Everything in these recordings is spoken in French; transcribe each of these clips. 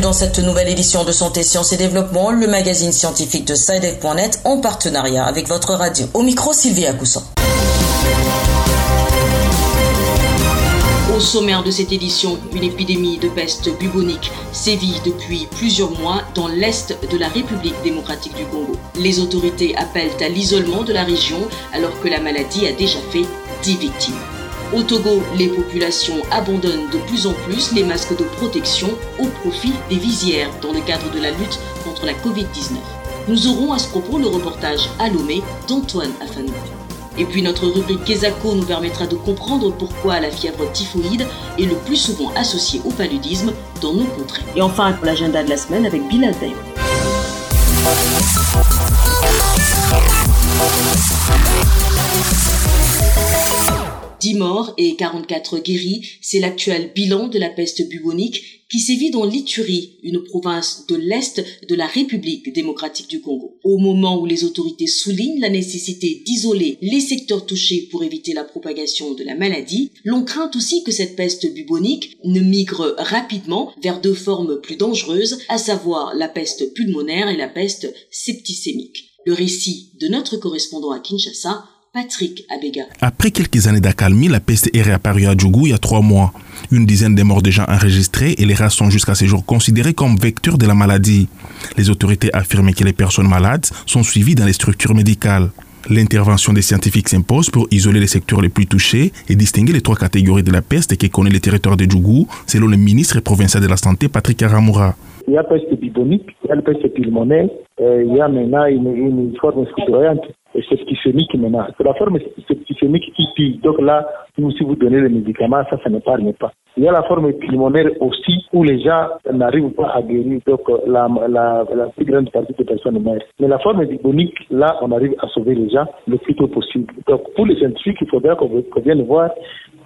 dans cette nouvelle édition de Santé, Sciences et Développement, le magazine scientifique de SciDev.net en partenariat avec votre radio. Au micro, Sylvie Cousson. Au sommaire de cette édition, une épidémie de peste bubonique sévit depuis plusieurs mois dans l'est de la République démocratique du Congo. Les autorités appellent à l'isolement de la région alors que la maladie a déjà fait 10 victimes. Au Togo, les populations abandonnent de plus en plus les masques de protection au profit des visières dans le cadre de la lutte contre la Covid-19. Nous aurons à ce propos le reportage à d'Antoine Afanou. Et puis notre rubrique Kesako nous permettra de comprendre pourquoi la fièvre typhoïde est le plus souvent associée au paludisme dans nos contrées. Et enfin, pour l'agenda de la semaine avec Bilal Dayo. 10 morts et 44 guéris, c'est l'actuel bilan de la peste bubonique qui sévit dans l'Iturie, une province de l'Est de la République démocratique du Congo. Au moment où les autorités soulignent la nécessité d'isoler les secteurs touchés pour éviter la propagation de la maladie, l'on craint aussi que cette peste bubonique ne migre rapidement vers deux formes plus dangereuses, à savoir la peste pulmonaire et la peste septicémique. Le récit de notre correspondant à Kinshasa, Patrick Abega. Après quelques années d'accalmie, la peste est réapparue à Djougou il y a trois mois. Une dizaine de morts déjà enregistrées et les rats sont jusqu'à ce jour considérés comme vecteurs de la maladie. Les autorités affirment que les personnes malades sont suivies dans les structures médicales. L'intervention des scientifiques s'impose pour isoler les secteurs les plus touchés et distinguer les trois catégories de la peste qui connaît le territoire de Djougou, selon le ministre provincial de la Santé Patrick Aramoura. Il y a peste bibonique, il y a la peste pulmonaire, euh, il y a maintenant une, une forme schizoïante septicémique maintenant. C'est la forme septicémique qui pille. Donc là, si vous donnez les médicaments, ça, ça n'épargne pas. Il y a la forme pulmonaire aussi où les gens n'arrivent pas à guérir, donc la, la, la plus grande partie des personnes meurent. Mais la forme bubonique, là, on arrive à sauver les gens le plus tôt possible. Donc pour les scientifiques, il faudra qu'on vienne voir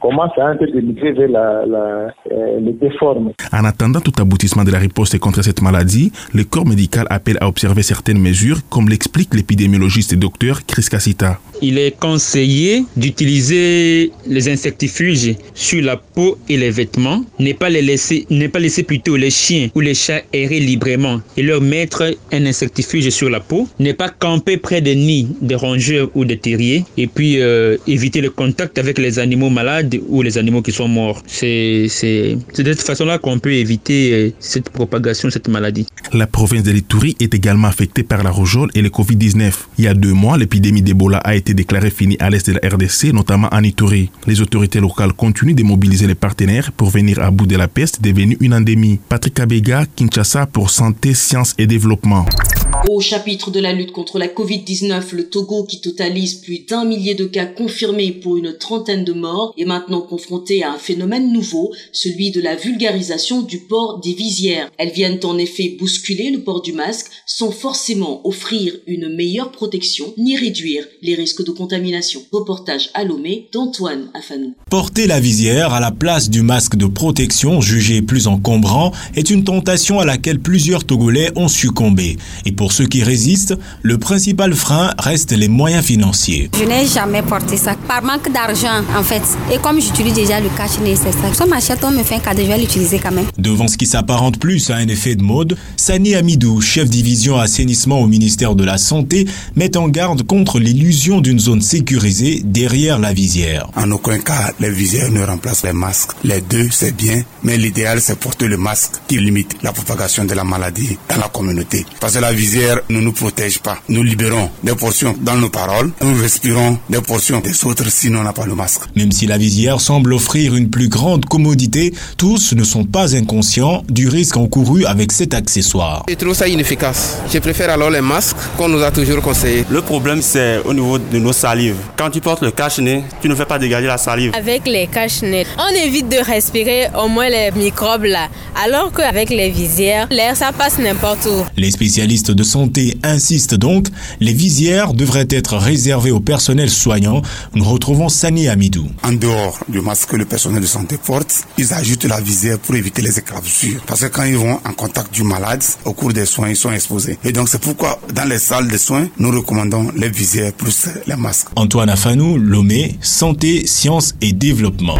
comment ça a un peu vers la, la, euh, les déformes. En attendant tout aboutissement de la riposte contre cette maladie, le corps médical appelle à observer certaines mesures, comme l'explique l'épidémiologiste et docteur Chris Cassita. Il est conseillé d'utiliser les insectifuges sur la peau et les vêtements, ne pas les laisser, ne pas laisser plutôt les chiens ou les chats errer librement et leur mettre un insectifuge sur la peau, ne pas camper près des nids de rongeurs ou de terriers et puis euh, éviter le contact avec les animaux malades ou les animaux qui sont morts. C'est de cette façon-là qu'on peut éviter euh, cette propagation de cette maladie. La province de l'Itourie est également affectée par la rougeole et le Covid-19. Il y a deux mois, l'épidémie d'Ebola a été déclarée finie à l'est de la RDC, notamment en Itourie. Les autorités locales continuent de mobiliser les partenaires pour venir à bout de la peste devenue une endémie. Patrick Abega, Kinshasa pour Santé, Sciences et Développement. Au chapitre de la lutte contre la Covid-19, le Togo, qui totalise plus d'un millier de cas confirmés pour une trentaine de morts, est maintenant confronté à un phénomène nouveau, celui de la vulgarisation du port des visières. Elles viennent en effet bousculer le port du masque sans forcément offrir une meilleure protection ni réduire les risques de contamination. Reportage à Lomé d'Antoine Afanou. Porter la visière à la place du masque de protection jugé plus encombrant est une tentation à laquelle plusieurs Togolais ont succombé. Et pour ceux qui résistent, le principal frein reste les moyens financiers. Je n'ai jamais porté ça par manque d'argent en fait. Et comme j'utilise déjà le cash nécessaire, si on m'achète, on me fait un cadeau, je vais l'utiliser quand même. Devant ce qui s'apparente plus à un effet de mode, Sani Amidou, chef division assainissement au ministère de la Santé, met en garde contre l'illusion d'une zone sécurisée derrière la visière. En aucun cas, les visières ne remplacent les masques. Les deux, c'est bien, mais l'idéal, c'est porter le masque qui limite la propagation de la maladie dans la communauté. Parce que la visière ne nous protège pas. Nous libérons des portions dans nos paroles, nous respirons des portions des autres si on n'a pas le masque. Même si la visière semble offrir une plus grande commodité, tous ne sont pas inconscients du risque encouru avec cet accessoire. Je trouve ça inefficace. Je préfère alors les masques qu'on nous a toujours conseillé. Le problème, c'est au niveau de nos salives. Quand tu portes le cache-nez, tu ne fais pas dégager la salive. Avec les cache-nez, on évite de respirer au moins les microbes là. Alors qu'avec les visières, l'air ça passe n'importe où. Les spécialistes de santé insistent donc, les visières devraient être réservées au personnel soignant. Nous retrouvons Sani Amidou. En dehors du masque que le personnel de santé porte, ils ajoutent la visière pour éviter les éclaboussures. Parce que quand ils vont en contact du malade, au cours des soins, ils sont exposés. Et donc c'est pourquoi dans les salles de soins, nous recommandons les visières plus les masques. Antoine Afanou, Lomé, Santé, Sciences et Développement.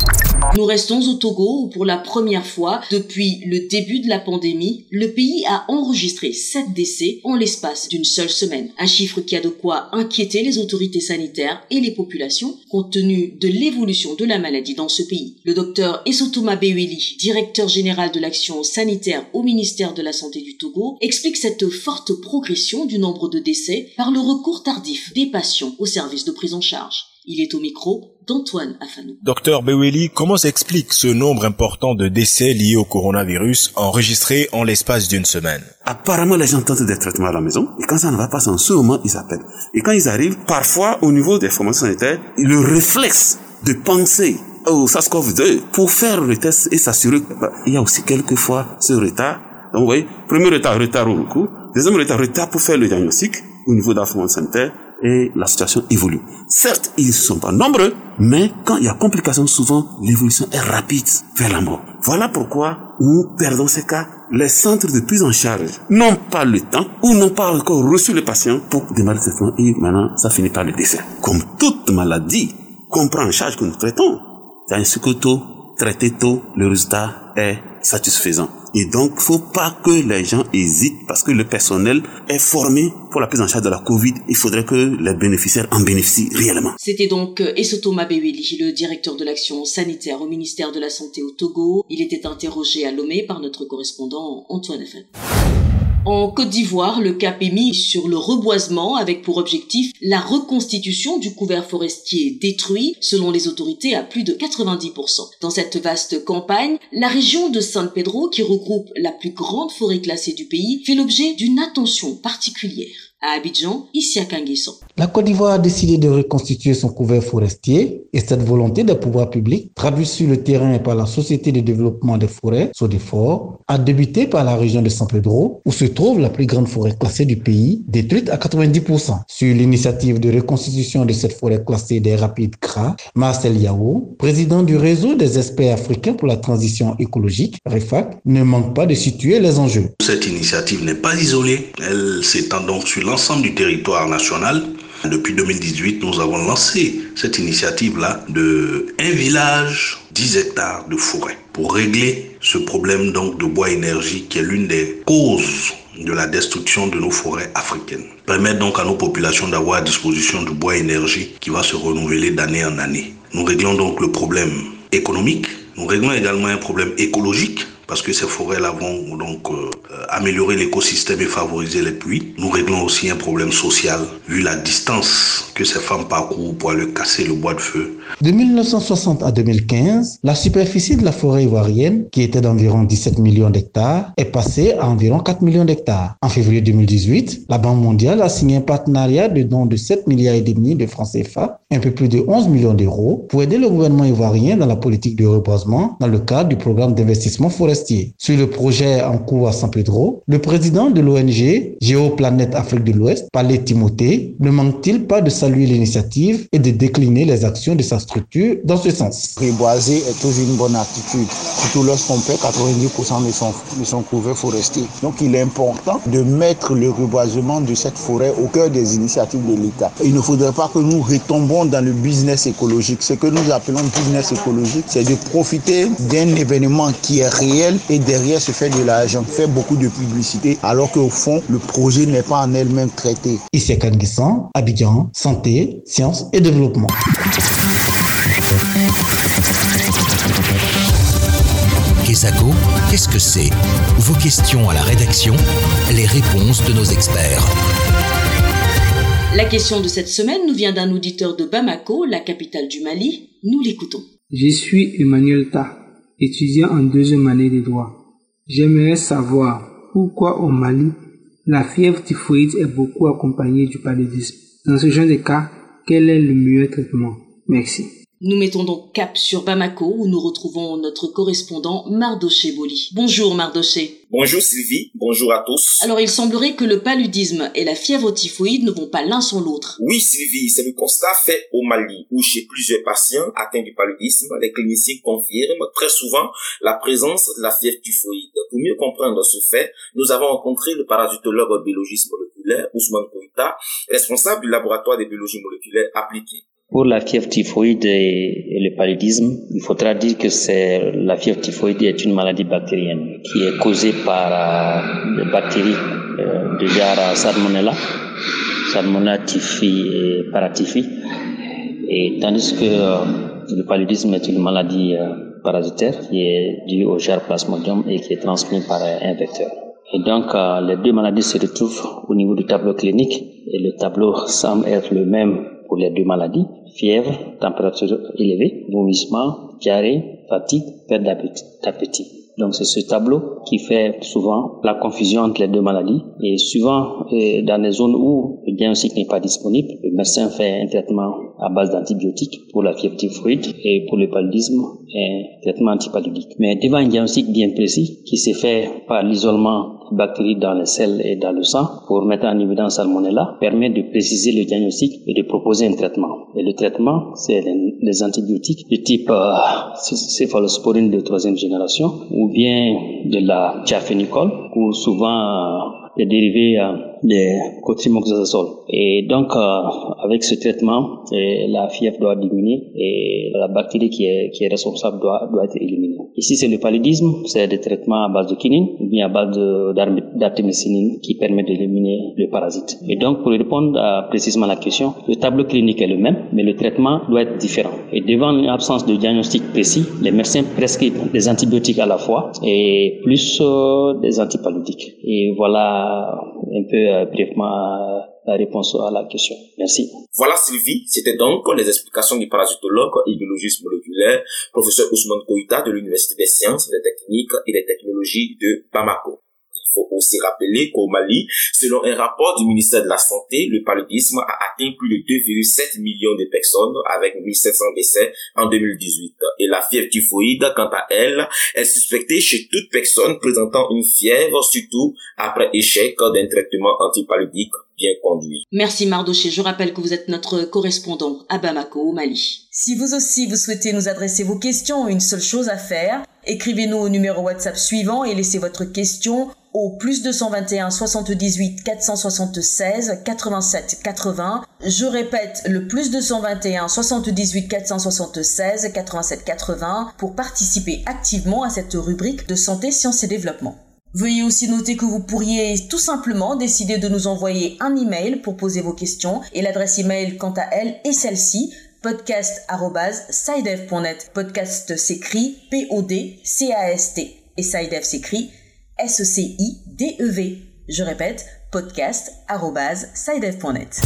Nous restons au Togo où pour la première fois depuis le début de la pandémie, le pays a enregistré 7 décès en l'espace d'une seule semaine. Un chiffre qui a de quoi inquiéter les autorités sanitaires et les populations compte tenu de l'évolution de la maladie dans ce pays. Le docteur Esotoma Beweli, directeur général de l'action sanitaire au ministère de la Santé du Togo, explique cette forte progression du nombre de décès par le recours tardif des patients au service de prise en charge. Il est au micro d'Antoine Afanou. Docteur Beweli, comment s'explique ce nombre important de décès liés au coronavirus enregistrés en l'espace d'une semaine? Apparemment, les gens tentent des traitements à la maison et quand ça ne va pas, en ce moment, ils appellent. Et quand ils arrivent, parfois, au niveau des formations sanitaires, le réflexe de penser au SARS-CoV-2 pour faire le test et s'assurer qu'il y a aussi quelquefois ce retard. Donc, vous voyez, premier retard, retard au recours. Deuxième retard, retard pour faire le diagnostic au niveau formation sanitaire et la situation évolue. Certes, ils ne sont pas nombreux, mais quand il y a complications, souvent, l'évolution est rapide vers la mort. Voilà pourquoi nous perdons ces cas. Les centres de prise en charge n'ont pas le temps ou n'ont pas encore reçu le patient pour démarrer le traitement et maintenant, ça finit par le décès. Comme toute maladie qu'on prend en charge, que nous traitons, c'est un tôt, traité tôt, le résultat est satisfaisant. Et donc, faut pas que les gens hésitent parce que le personnel est formé pour la prise en charge de la Covid. Il faudrait que les bénéficiaires en bénéficient réellement. C'était donc Esoto Mabeweli, le directeur de l'action sanitaire au ministère de la Santé au Togo. Il était interrogé à Lomé par notre correspondant Antoine Effet. En Côte d'Ivoire, le cap est mis sur le reboisement avec pour objectif la reconstitution du couvert forestier détruit, selon les autorités, à plus de 90%. Dans cette vaste campagne, la région de San Pedro, qui regroupe la plus grande forêt classée du pays, fait l'objet d'une attention particulière. À Abidjan, ici à Kanguesson. La Côte d'Ivoire a décidé de reconstituer son couvert forestier et cette volonté des pouvoirs publics, traduite sur le terrain par la Société de développement des forêts, SODEFOR, a débuté par la région de San Pedro, où se trouve la plus grande forêt classée du pays, détruite à 90%. Sur l'initiative de reconstitution de cette forêt classée des rapides CRA, Marcel Yao, président du réseau des experts africains pour la transition écologique, REFAC, ne manque pas de situer les enjeux. Cette initiative n'est pas isolée, elle s'étend donc sur l'ensemble du territoire national. Depuis 2018, nous avons lancé cette initiative-là de un village, 10 hectares de forêt pour régler ce problème donc de bois énergie qui est l'une des causes de la destruction de nos forêts africaines. Permettre donc à nos populations d'avoir à disposition du bois énergie qui va se renouveler d'année en année. Nous réglons donc le problème économique, nous réglons également un problème écologique parce que ces forêts-là vont donc euh, améliorer l'écosystème et favoriser les pluies. Nous réglons aussi un problème social, vu la distance que ces femmes parcourent pour aller casser le bois de feu. De 1960 à 2015, la superficie de la forêt ivoirienne, qui était d'environ 17 millions d'hectares, est passée à environ 4 millions d'hectares. En février 2018, la Banque mondiale a signé un partenariat de dons de 7 milliards et demi de francs CFA, un peu plus de 11 millions d'euros, pour aider le gouvernement ivoirien dans la politique de reboisement dans le cadre du programme d'investissement forestier sur le projet en cours à San Pedro, le président de l'ONG Géoplanète Afrique de l'Ouest, Palais Timothée, ne manque-t-il pas de saluer l'initiative et de décliner les actions de sa structure dans ce sens Reboiser est toujours une bonne attitude, surtout lorsqu'on fait 90% de son, de son couvert forestier. Donc il est important de mettre le reboisement de cette forêt au cœur des initiatives de l'État. Il ne faudrait pas que nous retombons dans le business écologique. Ce que nous appelons business écologique, c'est de profiter d'un événement qui est réel et derrière se fait de l'argent, fait beaucoup de publicité, alors qu'au fond, le projet n'est pas en elle-même traité. Ici à Kanguessan, Abidjan, santé, sciences et développement. Kesako, qu'est-ce que c'est? Vos questions à la rédaction, les réponses de nos experts. La question de cette semaine nous vient d'un auditeur de Bamako, la capitale du Mali. Nous l'écoutons. Je suis Emmanuel Ta étudiant en deuxième année de droit. J'aimerais savoir pourquoi au Mali, la fièvre typhoïde est beaucoup accompagnée du paludisme. Dans ce genre de cas, quel est le meilleur traitement? Merci. Nous mettons donc cap sur Bamako où nous retrouvons notre correspondant Mardoché Boli. Bonjour Mardoché. Bonjour Sylvie, bonjour à tous. Alors il semblerait que le paludisme et la fièvre typhoïde ne vont pas l'un sans l'autre. Oui Sylvie, c'est le constat fait au Mali où chez plusieurs patients atteints du paludisme, les cliniciens confirment très souvent la présence de la fièvre typhoïde. Pour mieux comprendre ce fait, nous avons rencontré le parasitologue biologiste moléculaire Ousmane Koïta, responsable du laboratoire de biologie moléculaire appliquée. Pour la fièvre typhoïde et, le paludisme, il faudra dire que c'est la fièvre typhoïde est une maladie bactérienne qui est causée par euh, des bactéries euh, du genre Salmonella, Salmonella typhi et paratyphi. Et tandis que euh, le paludisme est une maladie parasitaire qui est due au genre Plasmodium et qui est transmise par un vecteur. Et donc, les deux maladies se retrouvent au niveau du tableau clinique et le tableau semble être le même pour les deux maladies. Fièvre, température élevée, vomissement, diarrhée, fatigue, perte d'appétit. Donc c'est ce tableau qui fait souvent la confusion entre les deux maladies. Et souvent, euh, dans les zones où le diagnostic n'est pas disponible, le médecin fait un traitement à base d'antibiotiques pour la fièvre typhoïde et pour le paludisme, un traitement antipaludique. Mais devant un diagnostic bien précis qui s'est fait par l'isolement bactéries dans les selles et dans le sang pour mettre en évidence Salmonella permet de préciser le diagnostic et de proposer un traitement. Et le traitement, c'est les antibiotiques du type euh, céphalosporine de troisième génération ou bien de la diaphénicol ou souvent des dérivés euh, des cotrimoxazole. Et donc, euh, avec ce traitement, la fièvre doit diminuer et la bactérie qui est, qui est responsable doit, doit être éliminée. Ici, c'est le paludisme, c'est des traitements à base de quinine ou bien à base d'artémisinine qui permet d'éliminer le parasite. Et donc, pour répondre à, précisément à la question, le tableau clinique est le même, mais le traitement doit être différent. Et devant l'absence de diagnostic précis, les médecins prescrivent des antibiotiques à la fois et plus euh, des antipaludiques. Et voilà un peu euh, brièvement la réponse à la question. Merci. Voilà Sylvie, c'était donc les explications du parasitologue et biologiste moléculaire, professeur Ousmane Koïta de l'Université des sciences, des techniques et des technologies de Bamako. Il faut aussi rappeler qu'au Mali, selon un rapport du ministère de la Santé, le paludisme a atteint plus de 2,7 millions de personnes avec 1700 décès en 2018. Et la fièvre typhoïde, quant à elle, est suspectée chez toute personne présentant une fièvre, surtout après échec d'un traitement antipaludique bien conduit. Merci Mardoché. Je rappelle que vous êtes notre correspondant à Bamako, au Mali. Si vous aussi vous souhaitez nous adresser vos questions, une seule chose à faire, écrivez-nous au numéro WhatsApp suivant et laissez votre question au plus 221 78 476 87 80. Je répète le plus 221 78 476 87 80 pour participer activement à cette rubrique de santé, sciences et développement. Veuillez aussi noter que vous pourriez tout simplement décider de nous envoyer un email pour poser vos questions et l'adresse email quant à elle est celle-ci podcast@sidev.net. Podcast s'écrit P O D C A S T et Sidev s'écrit S-E-C-I-D-E-V. Je répète, podcast.sidev.net.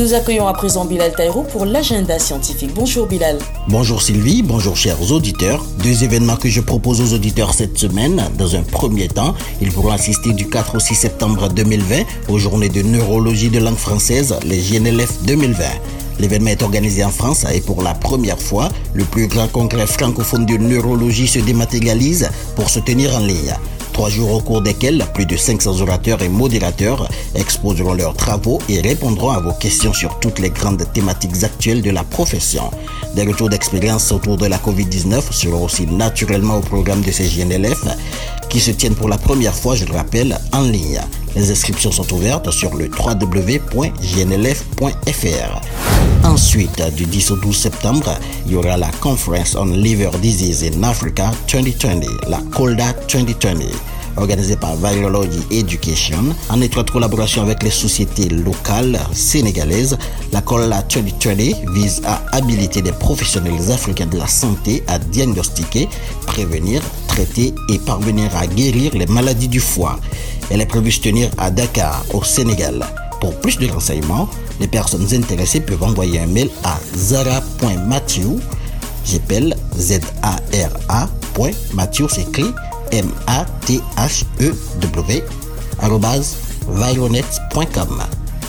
Nous accueillons à présent Bilal Taïrou pour l'agenda scientifique. Bonjour Bilal. Bonjour Sylvie, bonjour chers auditeurs. Deux événements que je propose aux auditeurs cette semaine. Dans un premier temps, ils pourront assister du 4 au 6 septembre 2020 aux journées de neurologie de langue française, les JNLF 2020. L'événement est organisé en France et pour la première fois, le plus grand congrès francophone de neurologie se dématérialise pour se tenir en ligne. Trois jours au cours desquels plus de 500 orateurs et modérateurs exposeront leurs travaux et répondront à vos questions sur toutes les grandes thématiques actuelles de la profession. Des retours d'expérience autour de la COVID-19 seront aussi naturellement au programme de ces GNLF qui se tiennent pour la première fois, je le rappelle, en ligne. Les inscriptions sont ouvertes sur le www.gnlf.fr. Ensuite, du 10 au 12 septembre, il y aura la Conference on Liver Disease in Africa 2020, la COLDA 2020 organisée par Virology Education en étroite collaboration avec les sociétés locales sénégalaises. La COLDA 2020 vise à habiliter des professionnels africains de la santé à diagnostiquer, prévenir, traiter et parvenir à guérir les maladies du foie. Elle est prévue se tenir à Dakar, au Sénégal. Pour plus de renseignements, les personnes intéressées peuvent envoyer un mail à zara.mathieu, j'appelle Z-A-R-A. Mathieu s'écrit M-A-T-H-E-W, vionet.com,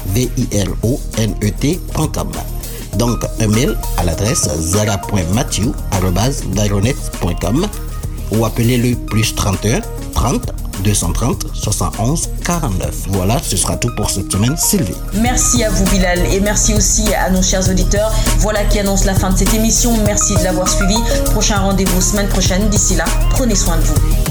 V-I-L-O-N-E-T.com. Donc, un mail à l'adresse zara.mathieu.com ou appelez le plus 31 30 230 71 49. Voilà, ce sera tout pour cette semaine, Sylvie. Merci à vous, Bilal, et merci aussi à nos chers auditeurs. Voilà qui annonce la fin de cette émission. Merci de l'avoir suivi. Prochain rendez-vous semaine prochaine. D'ici là, prenez soin de vous.